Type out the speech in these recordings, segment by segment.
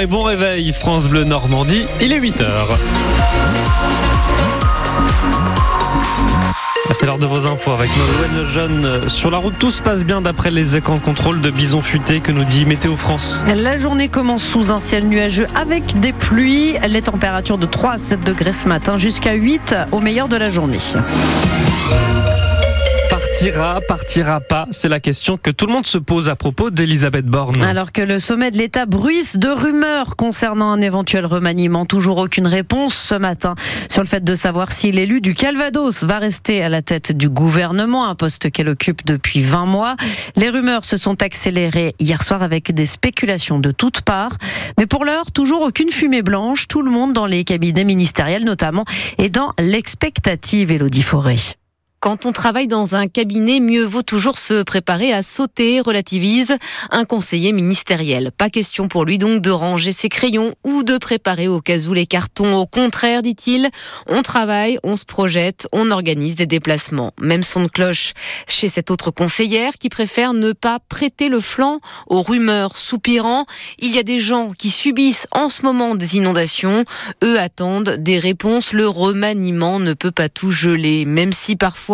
Et bon réveil, France Bleu Normandie, il est 8h. Ah, c'est l'heure de vos infos avec Nolwenn Jeune. Sur la route, tout se passe bien d'après les écrans contrôle de Bison Futé que nous dit Météo France. La journée commence sous un ciel nuageux avec des pluies. Les températures de 3 à 7 degrés ce matin jusqu'à 8 au meilleur de la journée. Partira, partira pas C'est la question que tout le monde se pose à propos d'Elisabeth Borne. Alors que le sommet de l'État bruisse de rumeurs concernant un éventuel remaniement, toujours aucune réponse ce matin sur le fait de savoir si l'élu du Calvados va rester à la tête du gouvernement, un poste qu'elle occupe depuis 20 mois. Les rumeurs se sont accélérées hier soir avec des spéculations de toutes parts. Mais pour l'heure, toujours aucune fumée blanche. Tout le monde dans les cabinets ministériels notamment est dans l'expectative, Elodie Forêt. Quand on travaille dans un cabinet, mieux vaut toujours se préparer à sauter, relativise un conseiller ministériel. Pas question pour lui donc de ranger ses crayons ou de préparer au cas où les cartons. Au contraire, dit-il, on travaille, on se projette, on organise des déplacements. Même son de cloche chez cette autre conseillère qui préfère ne pas prêter le flanc aux rumeurs soupirant. Il y a des gens qui subissent en ce moment des inondations. Eux attendent des réponses. Le remaniement ne peut pas tout geler, même si parfois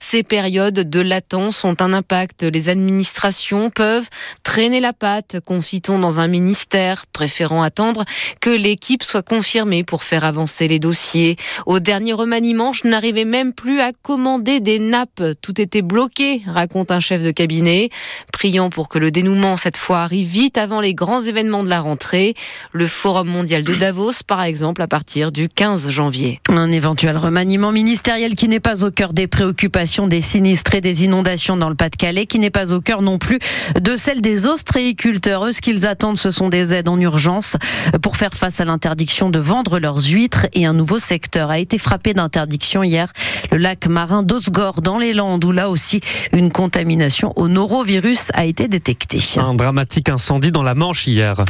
ces périodes de latence ont un impact. Les administrations peuvent traîner la patte, confie-t-on dans un ministère, préférant attendre que l'équipe soit confirmée pour faire avancer les dossiers. Au dernier remaniement, je n'arrivais même plus à commander des nappes. Tout était bloqué, raconte un chef de cabinet, priant pour que le dénouement cette fois arrive vite avant les grands événements de la rentrée. Le Forum mondial de Davos, par exemple, à partir du 15 janvier. Un éventuel remaniement ministériel qui n'est pas au cœur des préoccupations des sinistrés des inondations dans le Pas-de-Calais, qui n'est pas au cœur non plus de celle des ostréiculteurs. Eux, ce qu'ils attendent, ce sont des aides en urgence pour faire face à l'interdiction de vendre leurs huîtres. Et un nouveau secteur a été frappé d'interdiction hier, le lac marin d'Osgore dans les Landes, où là aussi une contamination au norovirus a été détectée. Un dramatique incendie dans la Manche hier.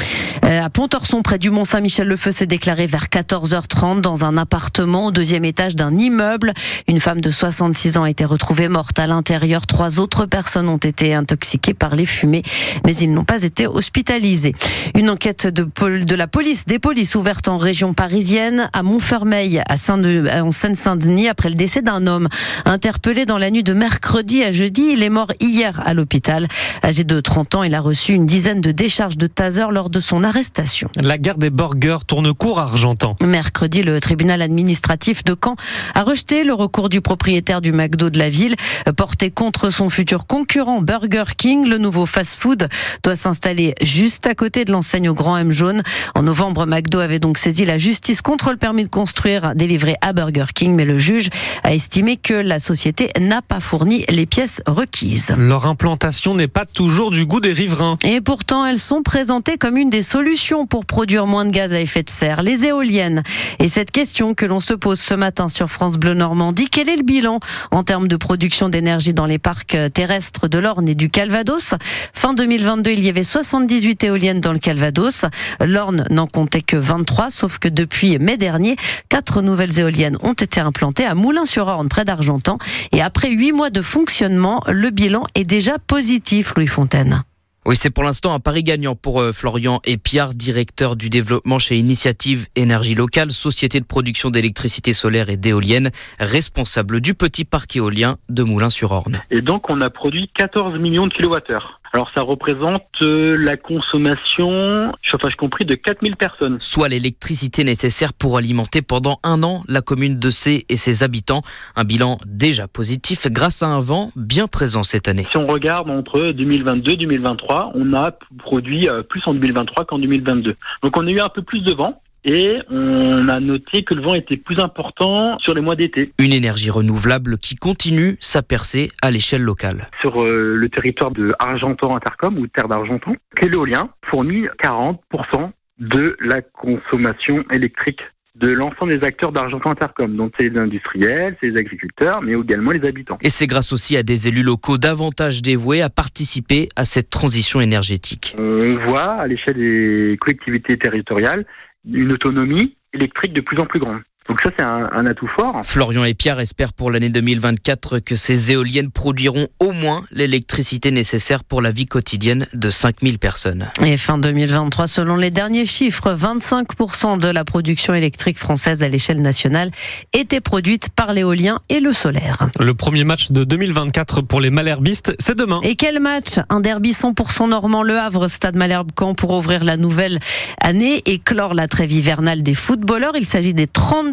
Euh, à Pontorson, près du Mont-Saint-Michel, le feu s'est déclaré vers 14h30 dans un appartement au deuxième étage d'un immeuble. Une femme de 60 36 ans a été retrouvée morte à l'intérieur. Trois autres personnes ont été intoxiquées par les fumées, mais ils n'ont pas été hospitalisés. Une enquête de, de la police, des polices ouverte en région parisienne, à Montfermeil, à Saint en Seine-Saint-Denis, après le décès d'un homme interpellé dans la nuit de mercredi à jeudi. Il est mort hier à l'hôpital. Âgé de 30 ans, il a reçu une dizaine de décharges de taser lors de son arrestation. La guerre des burgers tourne court à Argentan. Mercredi, le tribunal administratif de Caen a rejeté le recours du propriétaire du McDo de la ville, porté contre son futur concurrent Burger King. Le nouveau fast-food doit s'installer juste à côté de l'enseigne au Grand M jaune. En novembre, McDo avait donc saisi la justice contre le permis de construire délivré à Burger King, mais le juge a estimé que la société n'a pas fourni les pièces requises. Leur implantation n'est pas toujours du goût des riverains. Et pourtant, elles sont présentées comme une des solutions pour produire moins de gaz à effet de serre, les éoliennes. Et cette question que l'on se pose ce matin sur France Bleu Normandie, quel est le bilan en termes de production d'énergie dans les parcs terrestres de l'Orne et du Calvados. Fin 2022, il y avait 78 éoliennes dans le Calvados. L'Orne n'en comptait que 23, sauf que depuis mai dernier, quatre nouvelles éoliennes ont été implantées à Moulins-sur-Orne, près d'Argentan. Et après huit mois de fonctionnement, le bilan est déjà positif, Louis Fontaine. Oui, c'est pour l'instant un pari gagnant pour euh, Florian Epiard, directeur du développement chez Initiative Énergie Locale, société de production d'électricité solaire et d'éolienne, responsable du petit parc éolien de Moulins-sur-Orne. Et donc, on a produit 14 millions de kilowattheures. Alors ça représente euh, la consommation, chauffage compris, de 4000 personnes. Soit l'électricité nécessaire pour alimenter pendant un an la commune de C et ses habitants. Un bilan déjà positif grâce à un vent bien présent cette année. Si on regarde entre 2022 et 2023, on a produit euh, plus en 2023 qu'en 2022. Donc on a eu un peu plus de vent et on a noté que le vent était plus important sur les mois d'été. Une énergie renouvelable qui continue sa percée à l'échelle locale. Sur euh, le territoire de Argentan Intercom ou Terre d'Argentan, l'éolien fournit 40% de la consommation électrique de l'ensemble des acteurs d'Argentan Intercom. Donc c'est les industriels, c'est les agriculteurs, mais également les habitants. Et c'est grâce aussi à des élus locaux davantage dévoués à participer à cette transition énergétique. On voit à l'échelle des collectivités territoriales une autonomie électrique de plus en plus grande. Donc ça, c'est un, un, atout fort. Florian et Pierre espèrent pour l'année 2024 que ces éoliennes produiront au moins l'électricité nécessaire pour la vie quotidienne de 5000 personnes. Et fin 2023, selon les derniers chiffres, 25% de la production électrique française à l'échelle nationale était produite par l'éolien et le solaire. Le premier match de 2024 pour les Malherbistes, c'est demain. Et quel match? Un derby 100% normand Le Havre, Stade Malherbe-Camp pour ouvrir la nouvelle année et clore la trêve hivernale des footballeurs. Il s'agit des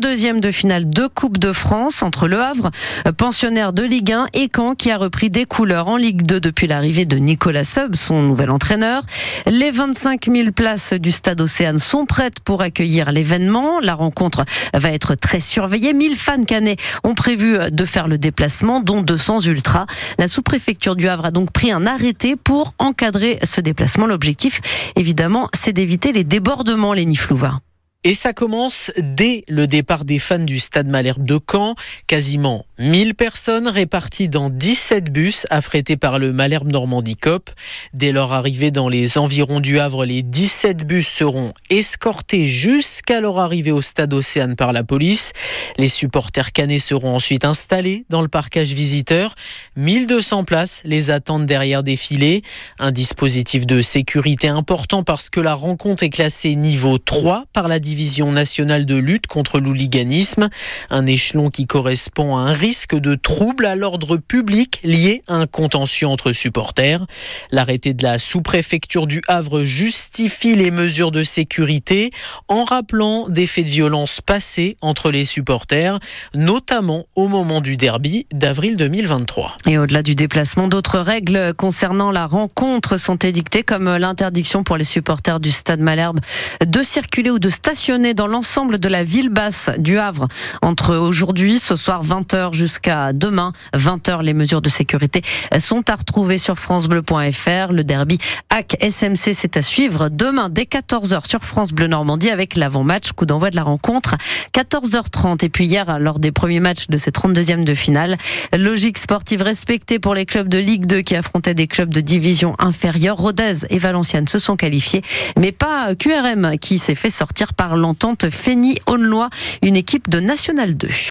32e de finale de Coupe de France entre Le Havre, pensionnaire de Ligue 1, et Caen qui a repris des couleurs en Ligue 2 depuis l'arrivée de Nicolas Seub, son nouvel entraîneur. Les 25 000 places du Stade Océane sont prêtes pour accueillir l'événement. La rencontre va être très surveillée. 1000 fans canets ont prévu de faire le déplacement, dont 200 ultras. La sous-préfecture du Havre a donc pris un arrêté pour encadrer ce déplacement. L'objectif, évidemment, c'est d'éviter les débordements, les Niflouva. Et ça commence dès le départ des fans du Stade Malherbe de Caen. Quasiment 1000 personnes réparties dans 17 bus affrétés par le Malherbe Normandie Cop. Dès leur arrivée dans les environs du Havre, les 17 bus seront escortés jusqu'à leur arrivée au Stade Océane par la police. Les supporters canets seront ensuite installés dans le parcage visiteur. 1200 places les attendent derrière des filets. Un dispositif de sécurité important parce que la rencontre est classée niveau 3 par la division nationale de lutte contre l'hooliganisme, un échelon qui correspond à un risque de trouble à l'ordre public lié à un contentieux entre supporters. L'arrêté de la sous-préfecture du Havre justifie les mesures de sécurité en rappelant des faits de violence passés entre les supporters, notamment au moment du derby d'avril 2023. Et au-delà du déplacement, d'autres règles concernant la rencontre sont édictées, comme l'interdiction pour les supporters du Stade Malherbe de circuler ou de stationner dans l'ensemble de la ville basse du Havre entre aujourd'hui, ce soir 20h jusqu'à demain 20h. Les mesures de sécurité sont à retrouver sur francebleu.fr. Le derby AC SMC, c'est à suivre demain dès 14h sur France Bleu Normandie avec l'avant-match, coup d'envoi de la rencontre 14h30. Et puis hier, lors des premiers matchs de ces 32e de finale, logique sportive respectée pour les clubs de Ligue 2 qui affrontaient des clubs de division inférieure. Rodez et Valenciennes se sont qualifiés, mais pas QRM qui s'est fait sortir l'entente Fény-Aulnois, une équipe de National 2.